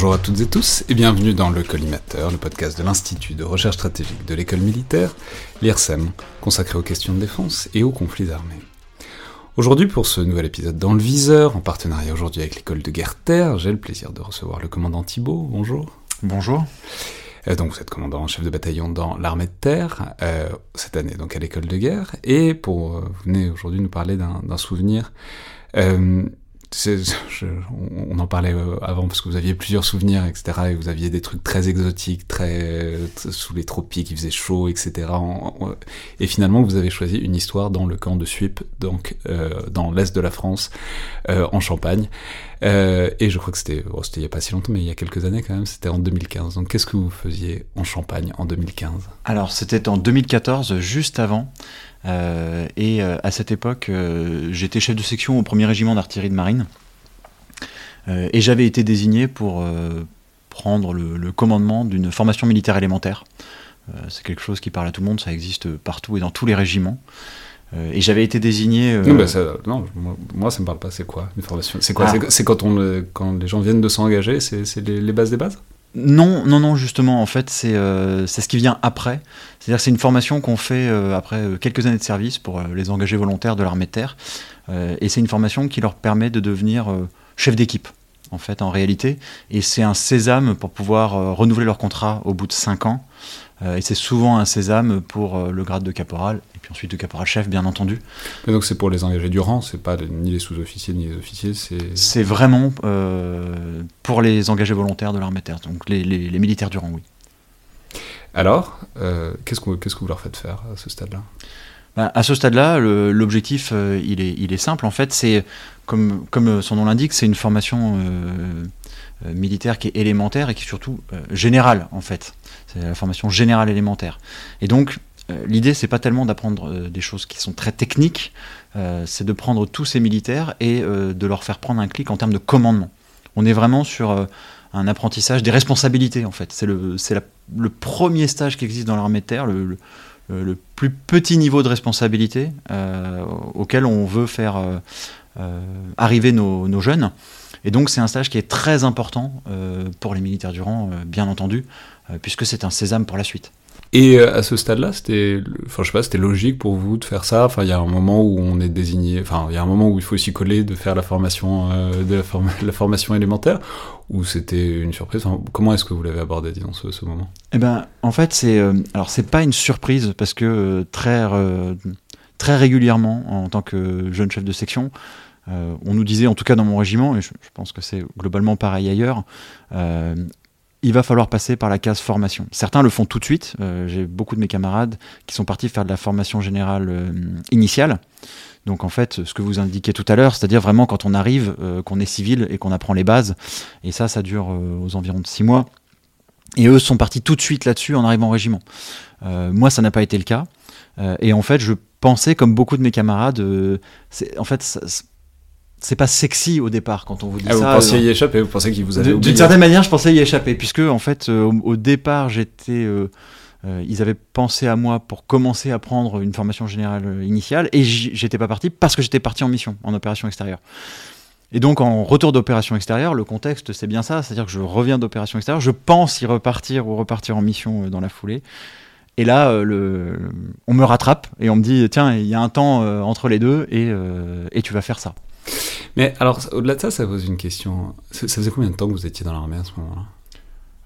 Bonjour à toutes et tous et bienvenue dans Le Collimateur, le podcast de l'Institut de recherche stratégique de l'école militaire, l'IRSEM, consacré aux questions de défense et aux conflits armés. Aujourd'hui, pour ce nouvel épisode dans le viseur, en partenariat aujourd'hui avec l'école de guerre Terre, j'ai le plaisir de recevoir le commandant Thibault. Bonjour. Bonjour. Euh, donc vous êtes commandant en chef de bataillon dans l'armée de terre, euh, cette année donc à l'école de guerre, et pour euh, vous venez aujourd'hui nous parler d'un souvenir euh, on, en parlait euh, avant parce que vous aviez plusieurs souvenirs, etc. Et vous aviez des trucs très exotiques, très, sous les tropiques, il faisait chaud, etc. et finalement, vous avez choisi une histoire dans le camp de Suip, donc euh, dans l'est de la France, euh, en Champagne. Et je crois que c'était, oh, il n'y a pas si longtemps, mais il y a quelques années quand même. C'était en 2015. Donc, qu'est-ce que vous faisiez en Champagne en 2015 Alors, c'était en 2014, juste avant. Euh, et euh, à cette époque, euh, j'étais chef de section au premier régiment d'artillerie de marine. et j'avais été désigné pour prendre le, commandement d'une formation militaire élémentaire. c'est quelque chose qui parle à tout le monde, ça existe partout et dans tous les régiments. et j'avais été désigné. Non, bah, ça, non, moi, ça me parle pas. C'est quoi une formation? C'est quoi? Ah. C'est quand, on, quand les gens viennent de s'engager C'est les, les bases des bases? Non, non, non, justement, en fait, c'est euh, ce qui vient après. C'est-à-dire c'est une formation qu'on fait euh, après euh, quelques années de service pour les engagés volontaires de l'armée de terre. et c'est une formation qui leur permet de devenir chef d'équipe, en fait, en réalité. Et c'est un sésame pour pouvoir renouveler leur contrat au bout de 5 ans. Et c'est souvent un sésame pour le grade de caporal puis ensuite de caporal-chef, bien entendu. Mais donc c'est pour les engagés du rang, c'est pas ni les sous-officiers ni les officiers, c'est... C'est vraiment euh, pour les engagés volontaires de l'armée terre, donc les, les, militaires du rang, oui. Alors, euh, qu'est-ce, que, qu'est-ce que vous leur faites faire à ce stade-là? Bah, À ce stade-là, l'objectif, euh, il, est, il est simple, en fait, c'est, comme, comme son nom l'indique, c'est une formation militaire qui est élémentaire et qui est surtout générale, en fait. C'est la formation générale élémentaire. Et donc, euh, l'idée, c'est pas tellement d'apprendre euh, des choses qui sont très techniques, euh, c'est de prendre tous ces militaires et de leur faire prendre un clic en termes de commandement. On est vraiment sur un apprentissage des responsabilités, en fait. C'est le, le, premier stage qui existe dans l'armée de terre, le, plus petit niveau de responsabilité auquel on veut faire arriver nos, jeunes. Et donc, c'est un stage qui est très important pour les militaires du rang, bien entendu, puisque c'est un sésame pour la suite. Et euh, à ce stade-là, c'était, enfin, je sais pas, c'était logique pour vous de faire ça? Enfin, il y a un moment où on est désigné, enfin, il y a un moment où il faut s'y coller, de faire la formation, euh, de la, formation élémentaire, ou c'était une surprise? comment est-ce que vous l'avez abordé, disons, ce, ce moment? Eh ben, en fait, c'est, euh, alors, c'est pas une surprise parce que très, très régulièrement, en tant que jeune chef de section, on nous disait, en tout cas dans mon régiment, et je, pense que c'est globalement pareil ailleurs, il va falloir passer par la case formation. Certains le font tout de suite. Euh, j'ai beaucoup de mes camarades qui sont partis faire de la formation générale euh, initiale. Donc en fait, ce que vous indiquez tout à l'heure, c'est-à-dire vraiment quand on arrive, euh, qu'on est civil et qu'on apprend les bases. Et ça, ça dure aux environs de six mois. Et eux sont partis tout de suite là-dessus en arrivant au régiment. moi, ça n'a pas été le cas. et en fait, je pensais, comme beaucoup de mes camarades, en fait, ça, c'est pas sexy au départ quand on vous dit ah, ça. Vous pensiez y échapper, vous pensez qu'il vous avait D'une certaine manière, je pensais y échapper, puisque en fait, euh, au, départ, j'étais, euh, euh, ils avaient pensé à moi pour commencer à prendre une formation générale initiale, et j'étais pas parti parce que j'étais parti en mission, en opération extérieure. Et donc en retour d'opération extérieure, le contexte c'est bien ça, c'est-à-dire que je reviens d'opération extérieure, je pense y repartir ou repartir en mission dans la foulée. Et là, le, on me rattrape et on me dit tiens, il y a un temps entre les deux et, et tu vas faire ça. Mais alors, au-delà de ça, ça pose une question. Ça, faisait combien de temps que vous étiez dans l'armée à ce moment-là?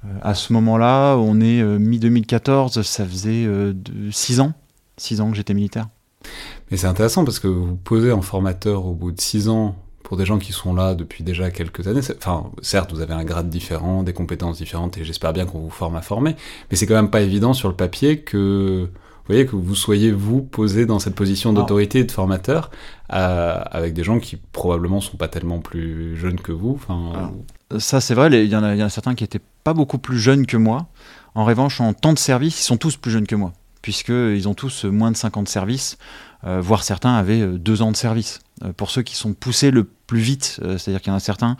Euh, À ce moment-là, on est euh, mi-2014, ça faisait 6 euh, ans. 6 ans que j'étais militaire. Mais c'est intéressant parce que vous posez en formateur au bout de 6 ans pour des gens qui sont là depuis déjà quelques années. Enfin, certes, vous avez un grade différent, des compétences différentes, et j'espère bien qu'on vous forme à former, mais c'est quand même pas évident sur le papier que vous voyez, que vous soyez, vous, posé dans cette position d'autorité et de formateur, euh, avec des gens qui probablement sont pas tellement plus jeunes que vous. Enfin, ça, c'est vrai, il y, en a, y en a certains qui étaient pas beaucoup plus jeunes que moi. En revanche, en temps de service, ils sont tous plus jeunes que moi, puisqu'ils ont tous moins de 50 services, euh, voire certains avaient euh, deux ans de service. pour ceux qui sont poussés le plus vite, c'est-à-dire qu'il y en a certains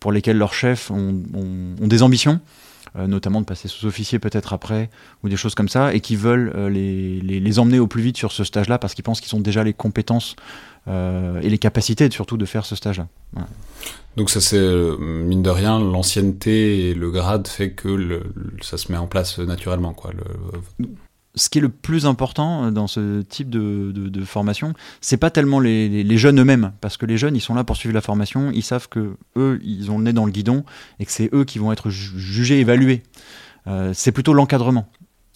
pour lesquels leurs chefs ont, ont des ambitions, euh, notamment de passer sous-officier peut-être après, ou des choses comme ça, et qui veulent euh, les, les, emmener au plus vite sur ce stage-là parce qu'ils pensent qu'ils ont déjà les compétences et les capacités surtout de faire ce stage-là. Donc ça c'est mine de rien l'ancienneté et le grade fait que ça se met en place naturellement quoi. Ce qui est le plus important euh, dans ce type de, formation, c'est pas tellement les, jeunes eux-mêmes, parce que les jeunes, ils sont là pour suivre la formation, ils savent que eux, ils ont le nez dans le guidon et que c'est eux qui vont être jugés, évalués. Euh, c'est plutôt l'encadrement.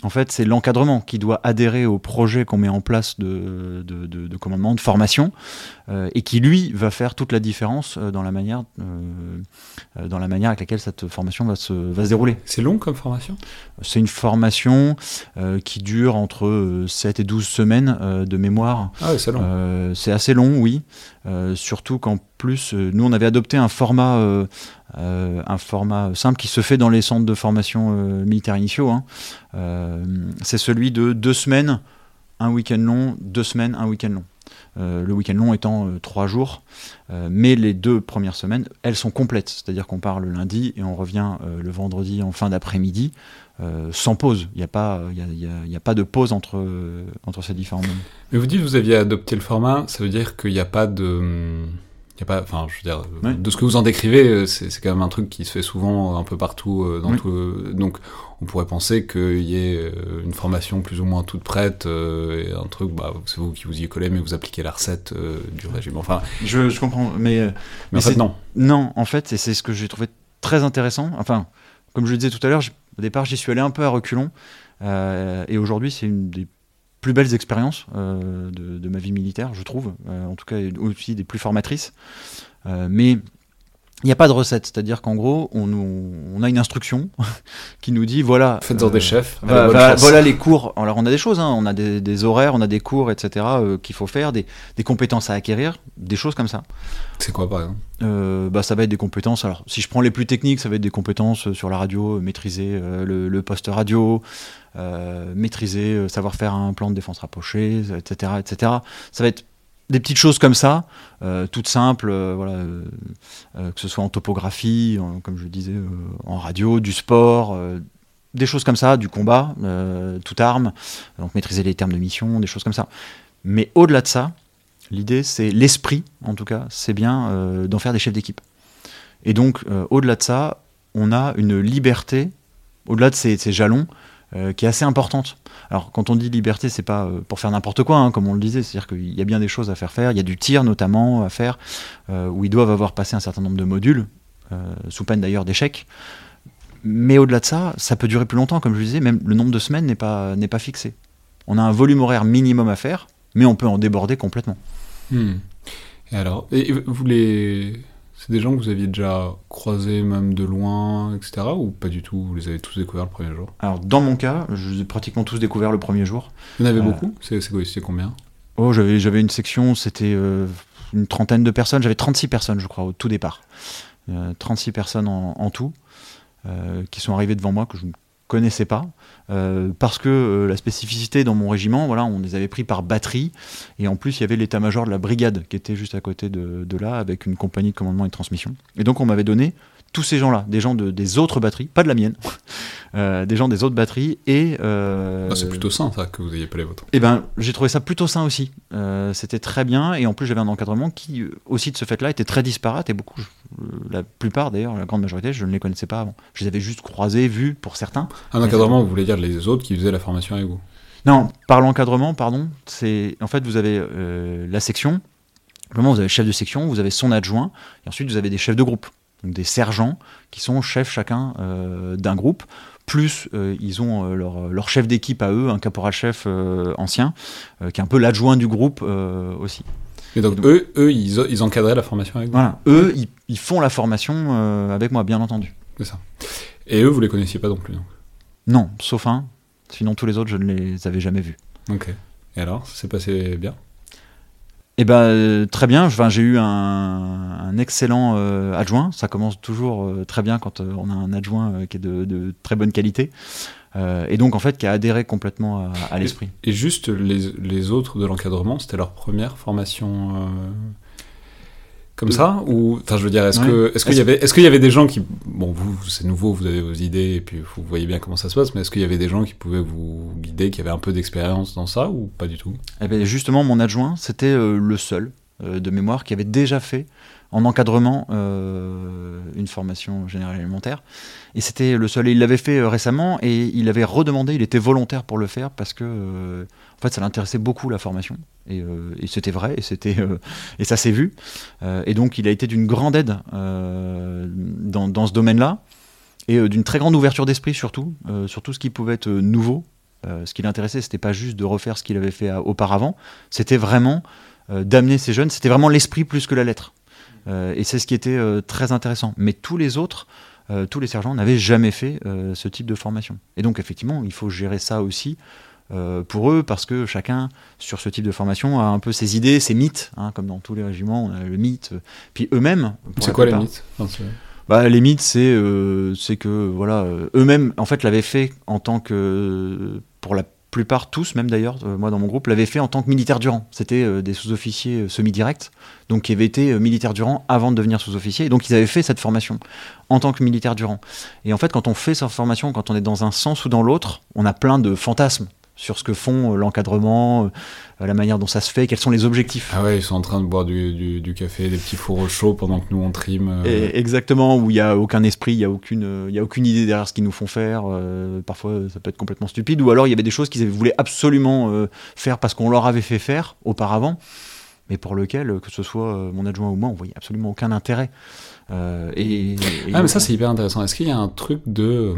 En fait, c'est l'encadrement qui doit adhérer au projet qu'on met en place de, de, commandement, de formation, euh, et qui, lui, va faire toute la différence euh, dans la manière, euh, dans la manière avec laquelle cette formation va se, va se dérouler. C'est long comme formation? C'est une formation qui dure entre 7 et 12 semaines de mémoire. Ah c'est long. c'est assez long, oui. surtout qu'en plus, nous, on avait adopté un format euh, un format simple qui se fait dans les centres de formation euh, militaires initiaux. Hein. Euh, c'est celui de deux semaines, un week-end long, deux semaines, un week-end long. le week-end long étant trois jours, mais les deux premières semaines, elles sont complètes, c'est-à-dire qu'on part le lundi et on revient le vendredi en fin d'après-midi, sans pause. Il n'y a, pas, a, a, pas de pause entre, entre ces différents moments. Mais vous dites que vous aviez adopté le format, ça veut dire qu'il n'y a pas de pas, enfin, je veux dire, de ce que vous en décrivez, euh, c'est quand même un truc qui se fait souvent un peu partout. Euh, dans tout, donc, on pourrait penser qu'il y ait euh, une formation plus ou moins toute prête et un truc, bah, c'est vous qui vous y collez, mais vous appliquez la recette du régime. Enfin, je, je comprends, mais, mais, en fait, non. Non, en fait, et c'est ce que j'ai trouvé très intéressant. Enfin, comme je le disais tout à l'heure, au départ, j'y suis allé un peu à reculons, et aujourd'hui, c'est une des plus belles expériences euh, de, ma vie militaire, je trouve, euh, en tout cas aussi des plus formatrices. Euh, mais il n'y a pas de recette, c'est-à-dire qu'en gros, on, on, a une instruction qui nous dit voilà. Faites-en des chefs. voilà les cours. Alors on a des choses, hein, on a des, horaires, on a des cours, etc. qu'il faut faire, des, des, compétences à acquérir, des choses comme ça. C'est quoi par exemple? Bah, Ça va être des compétences. Alors si je prends les plus techniques, ça va être des compétences sur la radio, maîtriser le, le, poste radio, euh, maîtriser, euh, savoir faire un plan de défense rapproché, etc., etc. Ça va être des petites choses comme ça, euh, toutes simples, voilà, que ce soit en topographie, comme je disais, en radio, du sport, des choses comme ça, du combat, toute arme, donc maîtriser les termes de mission, des choses comme ça. Mais au-delà de ça, l'idée, c'est l'esprit, en tout cas, c'est bien d'en faire des chefs d'équipe. Et donc, au-delà de ça, on a une liberté, au-delà de ces jalons, euh, qui est assez importante. Alors quand on dit liberté, c'est pas euh, pour faire n'importe quoi, hein, comme on le disait, c'est-à-dire qu'il y a bien des choses à faire faire, il y a du tir notamment à faire, euh, où ils doivent avoir passé un certain nombre de modules, sous peine d'ailleurs d'échec. Mais au-delà de ça, ça peut durer plus longtemps, comme je disais, même le nombre de semaines n'est pas, pas fixé. On a un volume horaire minimum à faire, mais on peut en déborder complètement. Hmm. Et alors, vous les c'est des gens que vous aviez déjà croisés même de loin, etc. Ou pas du tout Vous les avez tous découverts le premier jour? Alors dans mon cas, je les ai pratiquement tous découverts le premier jour. Vous en avez euh, beaucoup? C'est combien? Oh, j'avais une section, c'était euh, une trentaine de personnes. J'avais 36 personnes, je crois, au tout départ. 36 euh, personnes en, tout, qui sont arrivées devant moi, que je ne connaissais pas. Euh, parce que euh, la spécificité dans mon régiment, voilà, on les avait pris par batterie, et en plus il y avait l'état-major de la brigade qui était juste à côté de, de, là, avec une compagnie de commandement et de transmission. Et donc on m'avait donné tous ces gens-là, des gens de, des autres batteries, pas de la mienne, euh, des gens des autres batteries, et... Ah, c'est plutôt sain ça, que vous n'ayez pas les vôtres. Eh ben, j'ai trouvé ça plutôt sain aussi. C'était très bien, et en plus j'avais un encadrement qui, aussi de ce fait-là, était très disparate, et beaucoup, la plupart d'ailleurs, la grande majorité, je ne les connaissais pas avant. Je les avais juste croisés, vus pour certains. Un encadrement, vous voulez dire les autres qui faisaient la formation avec vous? Non, par l'encadrement, pardon, c'est en fait vous avez euh, la section, vraiment vous avez le chef de section, vous avez son adjoint, et ensuite vous avez des chefs de groupe, donc des sergents qui sont chefs chacun euh, d'un groupe. Plus euh, ils ont leur, leur, chef d'équipe à eux, un caporal-chef ancien, qui est un peu l'adjoint du groupe aussi. Et donc, eux, eux ils, ils, encadraient la formation avec vous Voilà, eux, ils, ils font la formation avec moi, bien entendu. C'est ça. Et eux, vous les connaissiez pas non plus donc. Non, sauf un. Sinon, tous les autres, je ne les avais jamais vus. Ok. Et alors, ça s'est passé bien? Eh ben, euh, très bien. Enfin, j'ai eu un, excellent euh, adjoint. Ça commence toujours euh, très bien quand on a un adjoint qui est de, très bonne qualité. et donc, en fait, qui a adhéré complètement à, l'esprit. Et, juste, les, les autres de l'encadrement, c'était leur première formation comme ça ou enfin je veux dire est-ce que est-ce qu'il y avait est-ce qu'il y avait des gens qui bon vous c'est nouveau vous avez vos idées et puis vous voyez bien comment ça se passe mais est-ce qu'il y avait des gens qui pouvaient vous guider qui avaient un peu d'expérience dans ça ou pas du tout? Eh bien justement mon adjoint c'était euh, le seul de mémoire qui avaient déjà fait en encadrement une formation générale élémentaire. Et c'était le seul. il l'avait fait récemment et il avait redemandé, il était volontaire pour le faire parce que en fait, ça l'intéressait beaucoup la formation. Et, c'était vrai, et, c'était, et ça s'est vu. et donc, il a été d'une grande aide dans, ce domaine-là et d'une très grande ouverture d'esprit surtout, sur tout ce qui pouvait être nouveau euh, ce qui l'intéressait, c'était pas juste de refaire ce qu'il avait fait euh, auparavant, c'était vraiment euh, d'amener ces jeunes, c'était vraiment l'esprit plus que la lettre. Et c'est ce qui était très intéressant. Mais tous les autres, tous les sergents n'avaient jamais fait ce type de formation. Et donc effectivement, il faut gérer ça aussi. pour eux, parce que chacun, sur ce type de formation, a un peu ses idées, ses mythes, hein, comme dans tous les régiments, on a le mythe. Puis eux-mêmes. C'est quoi les mythes bah, les mythes, c'est c'est que voilà, eux-mêmes en fait l'avaient fait en tant que pour la plupart tous, même d'ailleurs, euh, moi dans mon groupe, l'avaient fait en tant que militaire du rang. C'était euh, des sous-officiers euh, semi-directs, donc qui avaient été militaires du rang avant de devenir sous-officiers, donc ils avaient fait cette formation en tant que militaire du rang. Et en fait, quand on fait cette formation, quand on est dans un sens ou dans l'autre, on a plein de fantasmes sur ce que font l'encadrement, euh, la manière dont ça se fait, quels sont les objectifs. Ah ouais, ils sont en train de boire du, du, café, des petits fours chauds pendant que nous on trime. Euh. exactement, où il n'y a aucun esprit, il n'y a, aucune, y a aucune idée derrière ce qu'ils nous font faire. Euh, parfois ça peut être complètement stupide, ou alors il y avait des choses qu'ils voulaient absolument faire parce qu'on leur avait fait faire auparavant, mais pour lequel, que ce soit mon adjoint ou moi, on voyait absolument aucun intérêt. et, ah, mais ça c'est hyper intéressant. Est-ce qu'il y a un truc de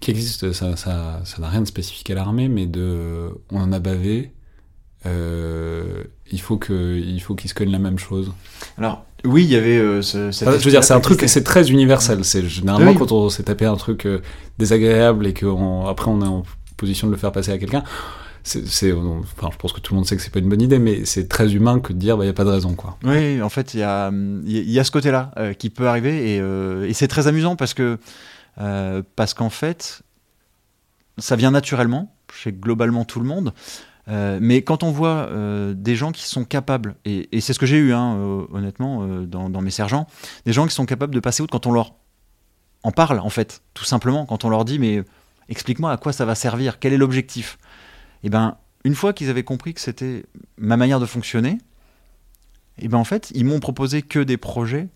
qui existe, ça n'a ça, ça rien de spécifique à l'armée, mais de on en a bavé, euh, il faut que il faut qu'ils se cognent la même chose. Alors oui, il y avait euh, ce, cette Je veux dire, c'est un truc, c'est très universel. C'est généralement quand on s'est tapé un truc euh, désagréable et que après on est en position de le faire passer à quelqu'un. C'est, enfin, je pense que tout le monde sait que c'est pas une bonne idée, mais c'est très humain que de dire, bah, il y a pas de raison, quoi. Oui, en fait, il y a, il y a ce côté-là qui peut arriver et, et c'est très amusant parce que, parce qu'en fait, ça vient naturellement chez globalement tout le monde. Euh, mais quand on voit euh, des gens qui sont capables, et, c'est ce que j'ai eu, hein, euh, honnêtement, dans, mes sergents, des gens qui sont capables de passer outre quand on leur en parle, en fait, tout simplement, quand on leur dit, mais explique-moi à quoi ça va servir, quel est l'objectif? Et eh ben, une fois qu'ils avaient compris que c'était ma manière de fonctionner, et eh ben en fait, ils m'ont proposé que des projets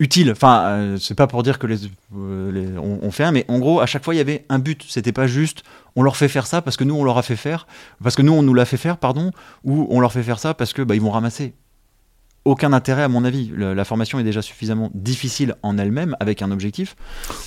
utile. Enfin, euh, c'est pas pour dire que les, euh, on, fait un, mais en gros, à chaque fois, il y avait un but. C'était pas juste on leur fait faire ça parce que nous on leur a fait faire, parce que nous on nous l'a fait faire, pardon, ou on leur fait faire ça parce que bah, ils vont ramasser. Aucun intérêt à mon avis. la formation est déjà suffisamment difficile en elle-même avec un objectif.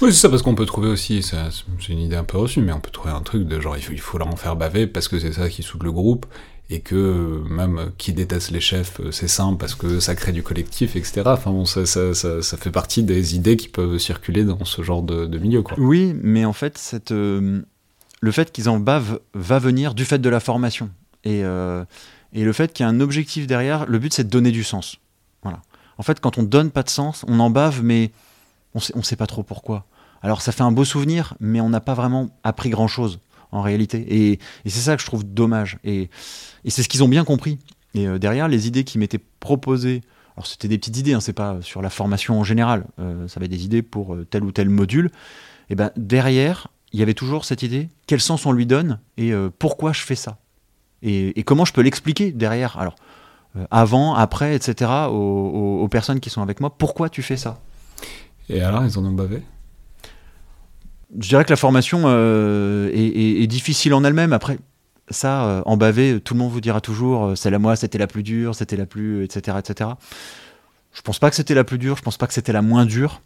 Oui, c'est ça parce qu'on peut trouver aussi, c'est une idée un peu reçue, mais on peut trouver un truc de genre il faut, il faut leur en faire baver parce que c'est ça qui soude le groupe et que même qui déteste les chefs, euh, c'est simple parce que ça crée du collectif, etc. Enfin ça, ça, ça, fait partie des idées qui peuvent circuler dans ce genre de, milieu. Quoi. Oui, mais en fait, euh, le fait qu'ils en bavent va venir du fait de la formation. Et, euh, et le fait qu'il y a un objectif derrière, le but c'est de donner du sens. Voilà. En fait, quand on donne pas de sens, on en bave, mais on sait, on sait pas trop pourquoi. Alors ça fait un beau souvenir, mais on n'a pas vraiment appris grand-chose en réalité. Et, c'est ça que je trouve dommage. Et, c'est ce qu'ils ont bien compris. Et euh, derrière, les idées qui m'étaient proposées, alors c'était des petites idées, hein, c'est pas sur la formation en général, euh, ça va être des idées pour euh, tel ou tel module. Et ben derrière, il y avait toujours cette idée, quel sens on lui donne et pourquoi je fais ça? Et, comment je peux l'expliquer derrière? Alors, avant, après, etc., aux, personnes qui sont avec moi, pourquoi tu fais ça? Et alors, ils en ont bavé? Je dirais que la formation euh, est, difficile en elle-même. Après, ça, euh, en bavé, tout le monde vous dira toujours, euh, celle moi, c'était la plus dure, c'était la plus, etc., etc. Je pense pas que c'était la plus dure, je pense pas que c'était la moins dure.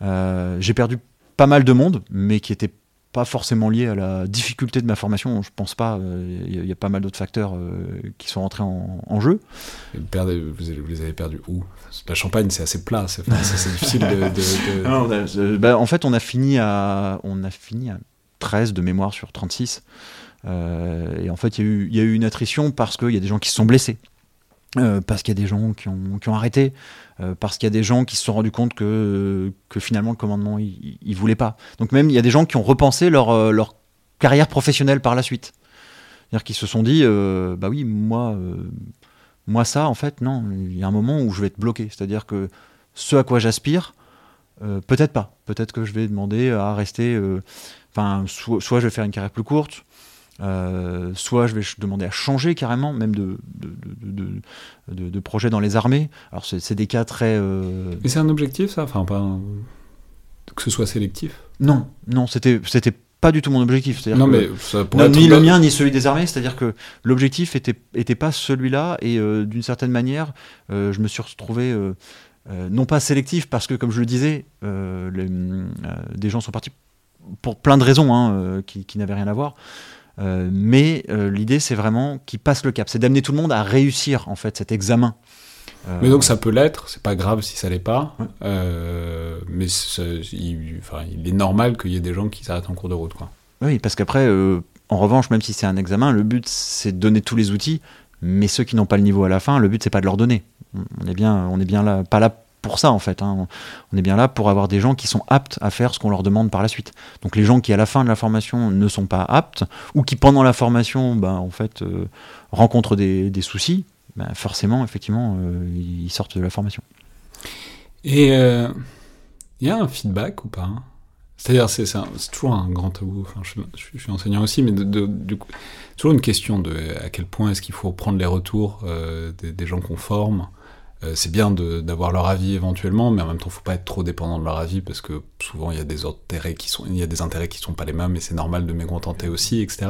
J'ai perdu pas mal de monde, mais qui était pas forcément lié à la difficulté de ma formation. Je pense pas. Il y, a pas mal d'autres facteurs qui sont rentrés en, jeu. vous, les avez perdus où? La Champagne, c'est assez plat. C'est difficile de. Bah, en fait, on a fini à on a fini à 13 de mémoire sur 36. Euh, et en fait, il y, y, a eu une attrition parce qu'il y a des gens qui se sont blessés. Euh, parce qu'il y a des gens qui ont, arrêté, euh, parce qu'il y a des gens qui se sont rendus compte que, que finalement le commandement, il ne voulait pas. Donc même, il y a des gens qui ont repensé leur, euh, carrière professionnelle par la suite. C'est-à-dire qu'ils se sont dit, bah oui, moi, moi ça, en fait, non, il y a un moment où je vais être bloqué. C'est-à-dire que ce à quoi j'aspire, peut-être pas. Peut-être que je vais demander à rester, enfin, soit je vais faire une carrière plus courte, soit je vais demander à changer carrément, même de, de, de, projet dans les armées. Alors c'est des cas très... Mais c'est un objectif ça? Enfin, pas que ce soit sélectif? Non, non, c'était pas du tout mon objectif. Non, mais ni le mien ni celui des armées. C'est-à-dire que l'objectif était, était pas celui-là et euh, d'une certaine manière, euh, je me suis retrouvé euh, non pas sélectif parce que, comme je le disais, des gens sont partis pour plein de raisons hein, qui, qui n'avaient rien à voir. Mais l'idée, c'est vraiment qu'ils passent le cap, c'est d'amener tout le monde à réussir en fait cet examen. Mais donc ça peut l'être, c'est pas grave si ça l'est pas. Euh, mais il, il, est normal qu'il y ait des gens qui s'arrêtent en cours de route. Quoi. Oui, parce qu'après, euh, en revanche, même si c'est un examen, le but c'est de donner tous les outils, mais ceux qui n'ont pas le niveau à la fin, le but c'est pas de leur donner. On est bien, on est bien là, pas là pour ça en fait. Hein. On est bien là pour avoir des gens qui sont aptes à faire ce qu'on leur demande par la suite. Donc les gens qui à la fin de la formation ne sont pas aptes ou qui pendant la formation, ben, en fait, euh, rencontrent des, soucis, bah, forcément, effectivement, euh, ils sortent de la formation. Et il euh, y a un feedback ou pas C'est-à-dire, c'est toujours un grand tabou. Enfin, je, suis enseignant aussi, mais de, du coup, toujours une question de à quel point est-ce qu'il faut prendre les retours des, gens qu'on forme? Euh, c'est bien d'avoir leur avis éventuellement, mais en même temps, faut pas être trop dépendant de leur avis parce que souvent il y a des intérêts qui sont, il y a des intérêts qui sont pas les mêmes, et c'est normal de mécontenter aussi, etc.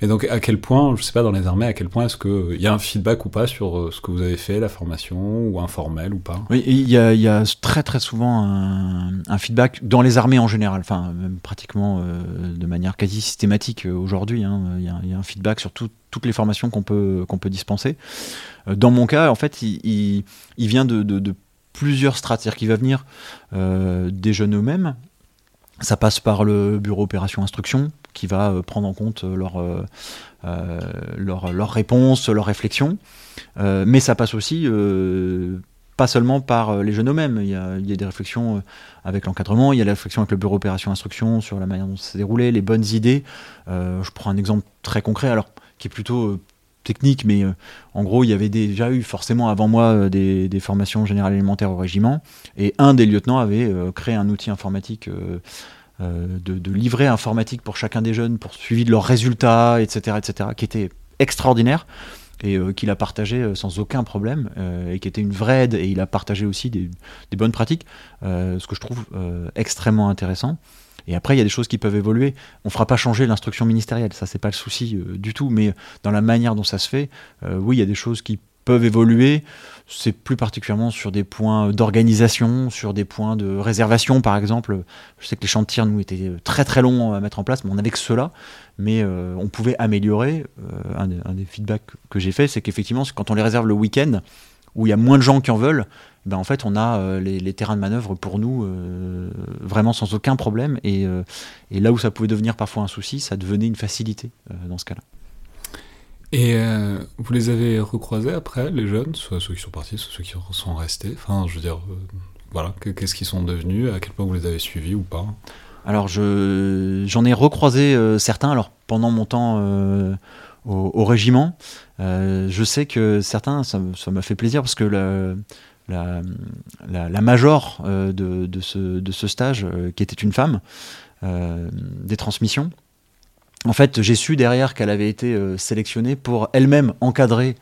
Mais donc, à quel point, je sais pas dans les armées, à quel point est-ce que il y a un feedback ou pas sur euh, ce que vous avez fait, la formation, ou informel ou pas? Oui, il y a, très très souvent un, feedback dans les armées en général, enfin même pratiquement euh, de manière quasi systématique aujourd'hui. Hein. Il y, y, a un feedback sur tout, toutes les formations qu'on peut, dispenser. Euh, dans mon cas, en fait, il, vient de, plusieurs strates. C'est-à-dire qu'il va venir euh, des jeunes eux-mêmes. Ça passe par le bureau opération instruction qui va euh, prendre en compte leurs leur, leur réponses, leurs réflexions. mais ça passe aussi pas seulement par les jeunes eux-mêmes. Il, y a des réflexions avec l'encadrement, il y a la réflexion avec le bureau opération instruction sur la manière dont ça s'est déroulé, les bonnes idées. je prends un exemple très concret. Alors, qui est plutôt euh, technique, mais euh, en gros, il y avait déjà eu forcément avant moi euh, des, formations générales élémentaires au régiment, et un des lieutenants avait créé un outil informatique de, livret informatique pour chacun des jeunes, pour suivi de leurs résultats, etc., etc., qui était extraordinaire et qu'il a partagé sans aucun problème et qui était une vraie aide et il a partagé aussi des, des bonnes pratiques, ce que je trouve extrêmement intéressant. Et après, il y a des choses qui peuvent évoluer. On ne fera pas changer l'instruction ministérielle, ça c'est pas le souci euh, du tout. Mais dans la manière dont ça se fait, euh, oui, il y a des choses qui peuvent évoluer. C'est plus particulièrement sur des points d'organisation, sur des points de réservation, par exemple. Je sais que les chantiers, nous, étaient très très longs à mettre en place, mais on avait que cela. Mais euh, on pouvait améliorer. un, des feedbacks que j'ai fait, c'est qu'effectivement, quand on les réserve le week-end, où il y a moins de gens qui en veulent, ben en fait, on a euh, les, terrains de manœuvre pour nous euh, vraiment sans aucun problème. Euh, et, là où ça pouvait devenir parfois un souci, ça devenait une facilité dans ce cas-là. Et vous les avez recroisés après, les jeunes, soit ceux qui sont partis, soit ceux qui sont restés? Enfin, je veux dire, voilà, qu'est-ce qu'ils sont devenus? À quel point vous les avez suivis ou pas? Alors, j'en ai recroisé certains. Alors, pendant mon temps au, régiment, je sais que certains, ça m'a fait plaisir parce que la, major euh, de, ce, stage, euh, qui était une femme, euh, des transmissions. En fait, j'ai su derrière qu'elle avait été sélectionnée pour elle-même encadrer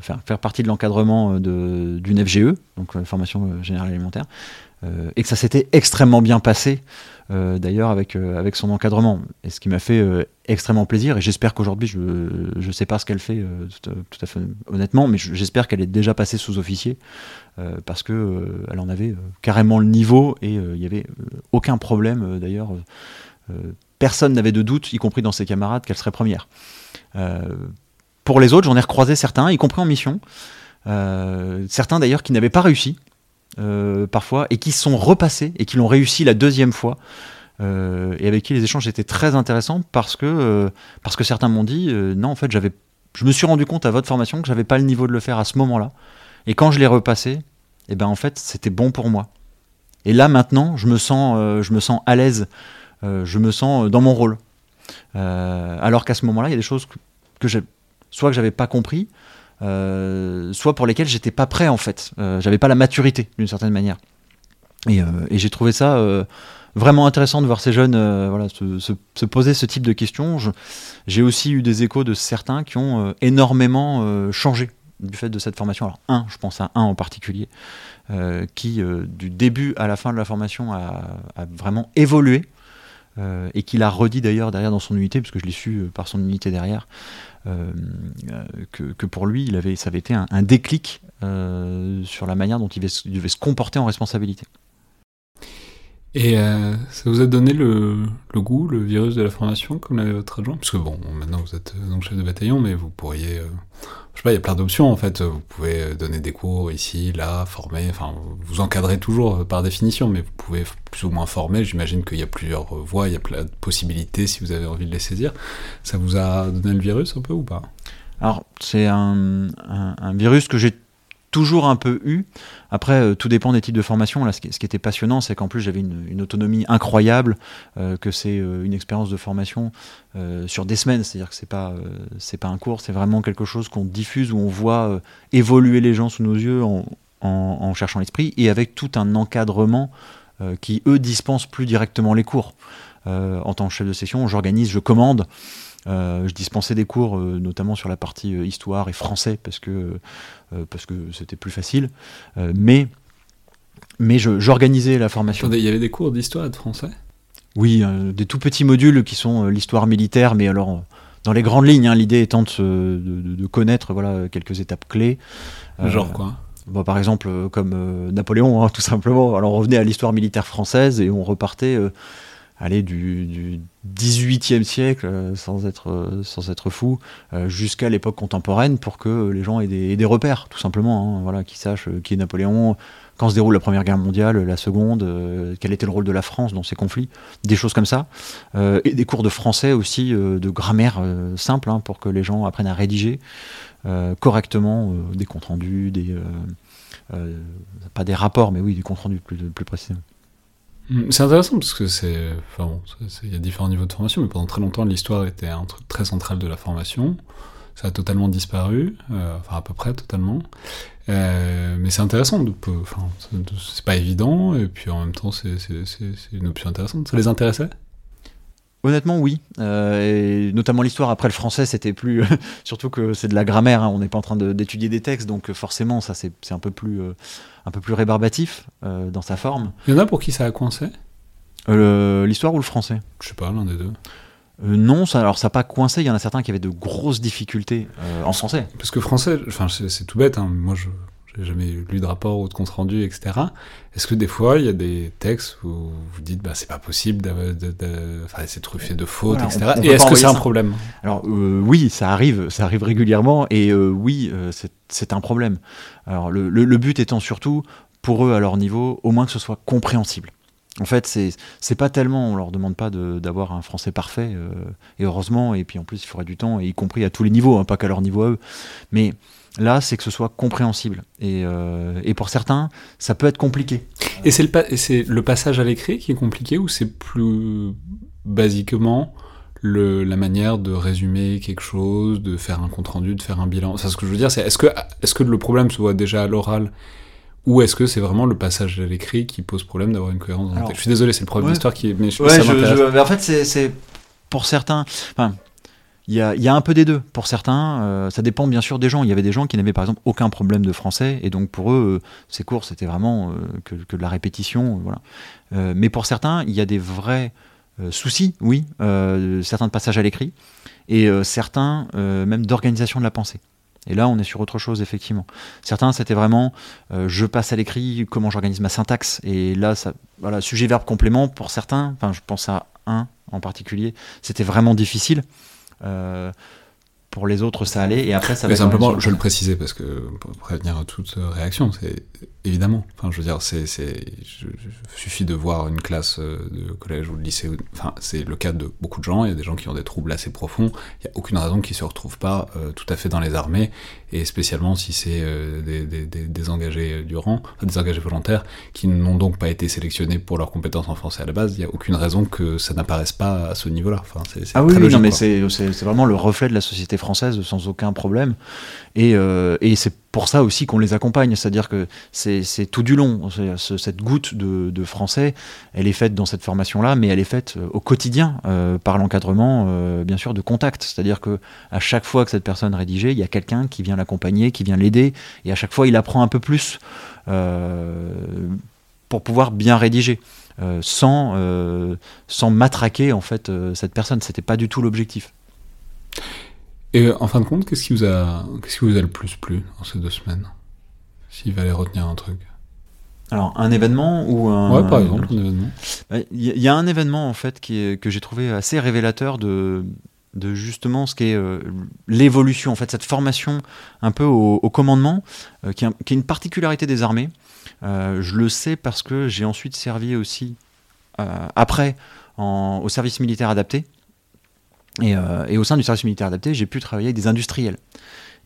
faire, faire, partie de l'encadrement d'une FGE, donc formation générale élémentaire, et que ça s'était extrêmement bien passé euh, d'ailleurs avec, euh, avec son encadrement. Et ce qui m'a fait euh, extrêmement plaisir, et j'espère qu'aujourd'hui, je ne sais pas ce qu'elle fait tout, à fait honnêtement, mais j'espère qu'elle est déjà passée sous officier, parce qu'elle elle en avait carrément le niveau, et il n'y avait aucun problème d'ailleurs. personne n'avait de doute, y compris dans ses camarades, qu'elle serait première. Pour les autres, j'en ai recroisé certains, y compris en mission. certains d'ailleurs qui n'avaient pas réussi, euh, parfois, et qui sont repassés et qui l'ont réussi la deuxième fois. Euh, et avec qui les échanges étaient très intéressants parce que, euh, parce que certains m'ont dit non, en fait, je me suis rendu compte à votre formation que j'avais pas le niveau de le faire à ce moment-là. Et quand je l'ai repassé, et eh ben en fait, c'était bon pour moi. Et là maintenant, je me sens, je me sens à l'aise, je me sens dans mon rôle. alors qu'à ce moment-là, il y a des choses que, que j'ai, soit que j'avais pas compris, euh, soit pour lesquels j'étais pas prêt en fait. Euh, j'avais pas la maturité d'une certaine manière. Et, euh, j'ai trouvé ça vraiment intéressant de voir ces jeunes voilà, se, poser ce type de questions. J'ai aussi eu des échos de certains qui ont énormément changé du fait de cette formation. Alors un, je pense à un en particulier, qui du début à la fin de la formation a, vraiment évolué et qu'il a redit d'ailleurs derrière dans son unité, parce que je l'ai su par son unité derrière, euh, que, pour lui, il avait, ça avait été un, déclic sur la manière dont il devait, se comporter en responsabilité. Et ça vous a donné le, goût, le virus de la formation, comme l'avait votre adjoint? Parce que bon, maintenant vous êtes donc chef de bataillon, mais vous pourriez je sais pas, il y a plein d'options en fait. Vous pouvez donner des cours ici, là, former. Enfin, vous encadrez toujours euh, par définition, mais vous pouvez plus ou moins former. J'imagine qu'il y a plusieurs voies, il y a plein de possibilités si vous avez envie de les saisir. Ça vous a donné le virus un peu ou pas? Alors, c'est un, un, virus que j'ai toujours un peu eu. Après, euh, tout dépend des types de formation. Là, ce qui, était passionnant, c'est qu'en plus j'avais une, autonomie incroyable, euh, que c'est euh, une expérience de formation sur des semaines. C'est-à-dire que c'est pas pas un cours, c'est vraiment quelque chose qu'on diffuse où on voit évoluer les gens sous nos yeux en, en cherchant l'esprit et avec tout un encadrement qui eux dispensent plus directement les cours. en tant que chef de session, j'organise, je commande. Euh, je dispensais des cours, euh, notamment sur la partie euh, histoire et français, parce que parce que c'était plus facile. mais mais j'organisais la formation. Il y avait des cours d'histoire et de français? Oui, des tout petits modules qui sont l'histoire militaire, mais alors dans les grandes lignes, hein, l'idée étant de, de, connaître voilà, quelques étapes clés. Genre quoi? bah, Par exemple, comme Napoléon, hein, tout simplement. Alors on revenait à l'histoire militaire française et on repartait aller du, du 18e siècle, euh, sans être, euh, sans être fou, euh, jusqu'à l'époque contemporaine pour que les gens aient des, repères, tout simplement, hein, voilà, qu'ils sachent qui est Napoléon, quand se déroule la Première Guerre mondiale, la Seconde, quel était le rôle de la France dans ces conflits, des choses comme ça, et des cours de français aussi, de grammaire simple, hein, pour que les gens apprennent à rédiger correctement des comptes rendus, des, pas des rapports, mais oui, des comptes rendus plus, plus précisément. Mm, c'est intéressant parce que c'est, enfin bon, il y a différents niveaux de formation, mais pendant très longtemps l'histoire était un truc très central de la formation. Ça a totalement disparu, euh, enfin à peu près totalement. Euh, mais c'est intéressant, enfin c'est pas évident, et puis en même temps c'est une option intéressante. Ça les intéressait? Honnêtement, oui. Euh, et notamment l'histoire après le français, c'était plus. surtout que c'est de la grammaire, hein, on n'est pas en train d'étudier des textes, donc forcément, ça c'est un peu plus un peu plus rébarbatif euh, dans sa forme. Il y en a pour qui ça a coincé? Euh, L'histoire ou le français? Je sais pas, l'un des deux. Euh, non, ça, alors ça n'a pas coincé. Il y en a certains qui avaient de grosses difficultés en français. Parce que français, enfin c'est tout bête. Hein. Moi, je j'ai jamais lu de rapport ou de compte rendu, etc. Est-ce que des fois il y a des textes où vous dites bah c'est pas possible, de, de, de, enfin c'est truffé de fautes, etc. et est-ce que c'est un problème? Alors oui, ça arrive, ça arrive régulièrement et oui, c'est un problème. Alors le, le, but étant surtout pour eux à leur niveau, au moins que ce soit compréhensible. En fait, c'est pas tellement, on leur demande pas d'avoir un français parfait, euh, et heureusement, et puis en plus il faudrait du temps, et y compris à tous les niveaux, hein, pas qu'à leur niveau à eux. Mais là, c'est que ce soit compréhensible. Et, euh, et, pour certains, ça peut être compliqué. Et c'est le, le, passage à l'écrit qui est compliqué, ou c'est plus basiquement le, la manière de résumer quelque chose, de faire un compte rendu, de faire un bilan? Ça, ce que je veux dire, c'est est-ce que, est -ce que le problème se voit déjà à l'oral ou est-ce que c'est vraiment le passage à l'écrit qui pose problème d'avoir une cohérence dans le texte? Je suis désolé, c'est le problème d'histoire qui est. Mais je, ça je, en fait, c'est pour certains. Enfin, il y a, un peu des deux. Pour certains, euh, ça dépend bien sûr des gens. Il y avait des gens qui n'avaient par exemple aucun problème de français, et donc pour eux, euh, ces cours c'était vraiment euh, que, de la répétition. voilà. mais pour certains, il y a des vrais soucis, oui, certains de passage à l'écrit, et certains même d'organisation de la pensée. Et là, on est sur autre chose, effectivement. Certains, c'était vraiment, euh, je passe à l'écrit, comment j'organise ma syntaxe. Et là, ça, voilà, sujet-verbe complément, pour certains, enfin, je pense à un en particulier, c'était vraiment difficile. Euh, pour les autres, ça allait. Et après, ça. Mais simplement, je le précisais parce que pour prévenir toute réaction, c'est évidemment. Enfin, je veux dire, c'est, suffit de voir une classe euh, de collège ou de lycée. Enfin, c'est le cas de beaucoup de gens. Il y a des gens qui ont des troubles assez profonds. Il n'y a aucune raison qu'ils se retrouvent pas euh, tout à fait dans les armées, et spécialement si c'est euh, des, des, des, engagés du rang, des engagés volontaires, qui n'ont donc pas été sélectionnés pour leurs compétences en français à la base. Il n'y a aucune raison que ça n'apparaisse pas à ce niveau-là. Enfin, c'est, ah oui, non, mais c'est, c'est, vraiment le reflet de la société française sans aucun problème. Et, et c'est pour ça aussi qu'on les accompagne, c'est-à-dire que c'est tout du long. cette goutte de, français, elle est faite dans cette formation-là, mais elle est faite euh, au quotidien euh, par l'encadrement, euh, bien sûr, de contact. C'est-à-dire que à chaque fois que cette personne rédigeait, il y a quelqu'un qui vient l'accompagner, qui vient l'aider, et à chaque fois, il apprend un peu plus pour pouvoir bien rédiger. sans, sans matraquer en fait cette personne, c'était pas du tout l'objectif. Et en fin de compte, qu'est-ce qui vous a, qu'est-ce qui vous a le plus plu dans ces deux semaines S'il fallait retenir un truc? Alors, un événement ou un. Ouais, par exemple, un événement. Il y, a un événement, en fait, qui est, que j'ai trouvé assez révélateur de, de justement ce qu'est euh, l'évolution, en fait, cette formation un peu au, commandement, euh, qui, est une particularité des armées. Euh, je le sais parce que j'ai ensuite servi aussi, après, en, au service militaire adapté. Euh, et, au sein du service militaire adapté, j'ai pu travailler avec des industriels.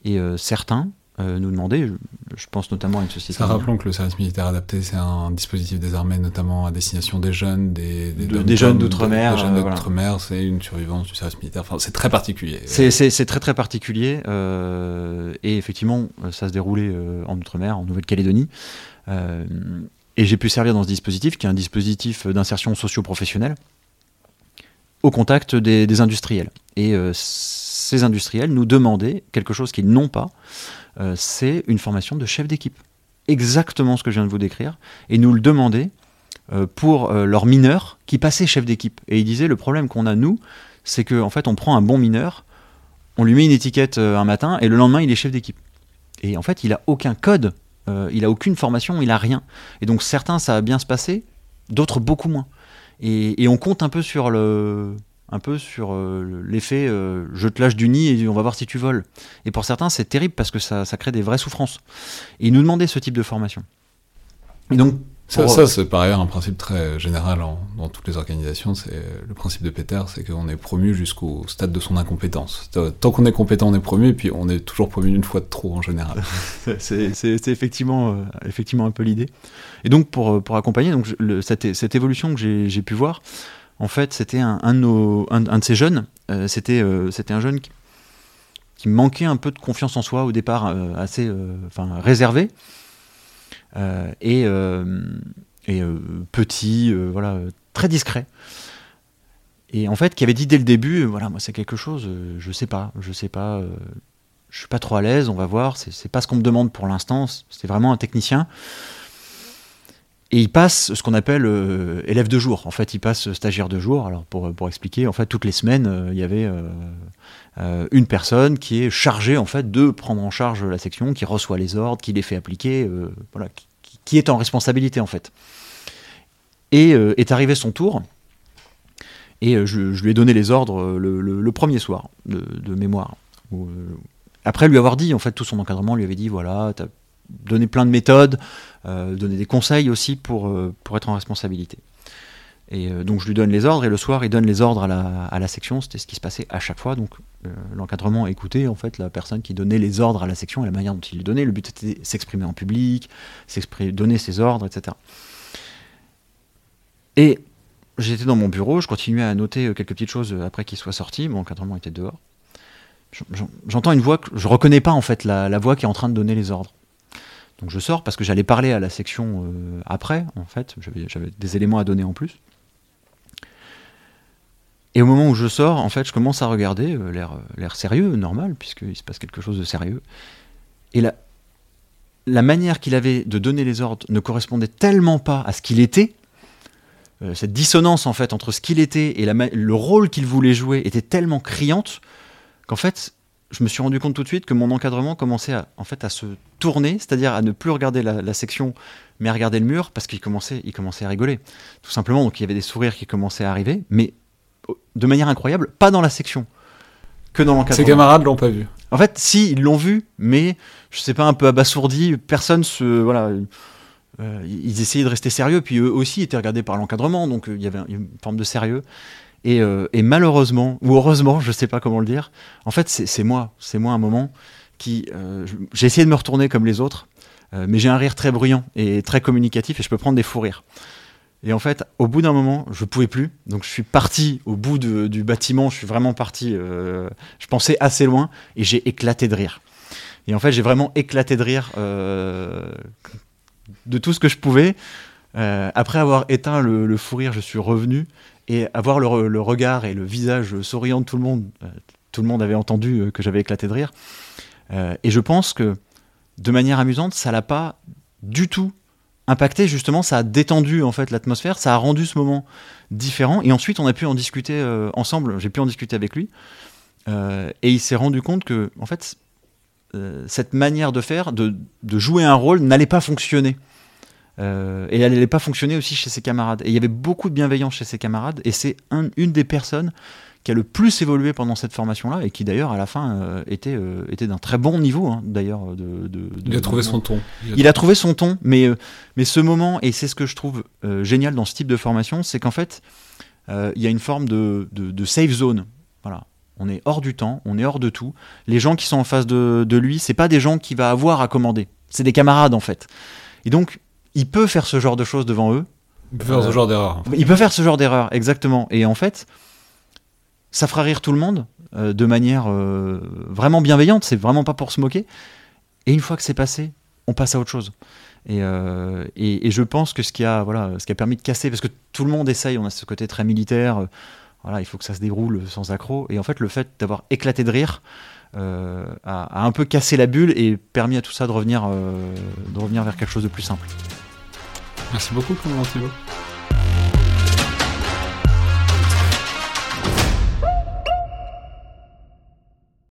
Et euh, certains euh, nous demandaient, je, pense notamment à une société. Ça rappelons que le service militaire adapté, c'est un dispositif des armées, notamment à destination des jeunes, des, des, jeunes d'outre-mer. Des jeunes d'outre-mer, c'est une survivance du service militaire. Enfin, c'est très particulier. C'est très très particulier. et effectivement, ça se déroulait en outre-mer, en Nouvelle-Calédonie. et j'ai pu servir dans ce dispositif, qui est un dispositif d'insertion socio-professionnelle au contact des, industriels. Et euh, ces industriels nous demandaient quelque chose qu'ils n'ont pas, euh, c'est une formation de chef d'équipe. Exactement ce que je viens de vous décrire. Et nous le demandaient euh, pour leurs mineurs qui passaient chef d'équipe. Et ils disaient, le problème qu'on a, nous, c'est qu'en en fait, on prend un bon mineur, on lui met une étiquette un matin, et le lendemain, il est chef d'équipe. Et en fait, il a aucun code, il a aucune formation, il a rien. Et donc certains, ça va bien se passer, d'autres beaucoup moins. Et, on compte un peu sur le, un peu sur euh, l'effet euh, je te lâche du nid et on va voir si tu voles. Et pour certains, c'est terrible parce que ça, crée des vraies souffrances. Et ils nous demandaient ce type de formation. Et donc, ça, ça c'est par ailleurs un principe très général dans toutes les organisations. C'est le principe de Peter, c'est qu'on est promu jusqu'au stade de son incompétence. Tant qu'on est compétent, on est promu, et puis on est toujours promu une fois de trop en général. c'est effectivement, euh, effectivement un peu l'idée. Et donc pour, pour accompagner donc, cette, cette, évolution que j'ai pu voir, en fait, c'était un, un, un, de ces jeunes. Euh, c'était euh, c'était un jeune qui, qui, manquait un peu de confiance en soi au départ, assez enfin réservé et et euh, petit, euh, voilà, très discret. Et en fait, qui avait dit dès le début, voilà, moi c'est quelque chose, euh, je sais pas, je sais pas, je suis pas trop à l'aise, on va voir, c'est pas ce qu'on me demande pour l'instant, c'est vraiment un technicien. Et il passe ce qu'on appelle élève de jour. En fait, il passe stagiaire de jour. Alors, pour, expliquer, en fait, toutes les semaines, il y avait une personne qui est chargée, en fait, de prendre en charge la section, qui reçoit les ordres, qui les fait appliquer, voilà, qui, est en responsabilité, en fait. Et euh, est arrivé son tour. Et euh, je, lui ai donné les ordres euh, le, premier soir de, mémoire. après lui avoir dit, en fait, tout son encadrement lui avait dit voilà, donné plein de méthodes, donné des conseils aussi pour, pour être en responsabilité. Et donc je lui donne les ordres et le soir il donne les ordres à la, à la section. C'était ce qui se passait à chaque fois. Donc l'encadrement écoutait en fait la personne qui donnait les ordres à la section et la manière dont il les donnait. Le but était s'exprimer en public, donner ses ordres, etc. Et j'étais dans mon bureau, je continuais à noter euh, quelques petites choses euh, après qu'il soit sorti. Mon encadrement était dehors. J'entends une voix que je reconnais pas en fait, la, voix qui est en train de donner les ordres. Donc je sors parce que j'allais parler à la section euh, après, en fait, j'avais des éléments à donner en plus. Et au moment où je sors, en fait, je commence à regarder, l'air sérieux, normal, puisqu'il se passe quelque chose de sérieux. Et la, la manière qu'il avait de donner les ordres ne correspondait tellement pas à ce qu'il était euh, cette dissonance en fait entre ce qu'il était et le rôle qu'il voulait jouer était tellement criante qu'en fait je me suis rendu compte tout de suite que mon encadrement commençait à, en fait à se tourner, c'est-à-dire à ne plus regarder la, section mais à regarder le mur parce qu'il commençait, il commençait à rigoler. Tout simplement, donc il y avait des sourires qui commençaient à arriver, mais de manière incroyable, pas dans la section, que dans l'encadrement. Ses camarades l'ont pas vu. En fait, si, ils l'ont vu, mais je sais pas, un peu abasourdi, personne se. Voilà euh, ils essayaient de rester sérieux, puis eux aussi étaient regardés par l'encadrement, donc euh, il y avait une forme de sérieux. Et, euh, malheureusement, ou heureusement, je ne sais pas comment le dire, en fait, c'est moi, c'est moi un moment qui. j'ai essayé de me retourner comme les autres, mais j'ai un rire très bruyant et très communicatif, et je peux prendre des fous rires. Et en fait, au bout d'un moment, je pouvais plus. Donc, je suis parti au bout du bâtiment. Je suis vraiment parti. je pensais assez loin et j'ai éclaté de rire. Et en fait, j'ai vraiment éclaté de rire de tout ce que je pouvais. après avoir éteint le, fou rire, je suis revenu et avoir le, le, regard et le visage souriant de tout le monde. tout le monde avait entendu que j'avais éclaté de rire. et je pense que de manière amusante, ça l'a pas du tout impacté. Justement, ça a détendu en fait l'atmosphère, ça a rendu ce moment différent. Et ensuite, on a pu en discuter euh, ensemble. J'ai pu en discuter avec lui, euh, et il s'est rendu compte que en fait, euh, cette manière de faire, de, jouer un rôle, n'allait pas fonctionner. Et elle n'allait pas fonctionner aussi chez ses camarades. Et il y avait beaucoup de bienveillance chez ses camarades. Et c'est une des personnes qui a le plus évolué pendant cette formation-là et qui d'ailleurs à la fin euh, était, euh, était d'un très bon niveau hein, d'ailleurs. De, de, il a trouvé son ton. Il a, trouvé son ton, mais, euh, mais ce moment, et c'est ce que je trouve génial dans ce type de formation, c'est qu'en fait, il y a une forme de, de, safe zone. Voilà. On est hors du temps, on est hors de tout. Les gens qui sont en face de, de lui, c'est pas des gens qu'il va avoir à commander. C'est des camarades en fait. Et donc, il peut faire ce genre de choses devant eux. Il peut faire ce genre d'erreur. Il peut faire ce genre d'erreur, exactement. Et en fait, ça fera rire tout le monde euh, de manière euh, vraiment bienveillante, c'est vraiment pas pour se moquer. Et une fois que c'est passé, on passe à autre chose. Et, euh, et, je pense que ce qui, a, voilà, ce qui a permis de casser, parce que tout le monde essaye, on a ce côté très militaire, voilà, il faut que ça se déroule sans accroc. Et en fait, le fait d'avoir éclaté de rire a, un peu cassé la bulle et permis à tout ça de revenir, de revenir vers quelque chose de plus simple. Merci beaucoup, pour Clément Thibault.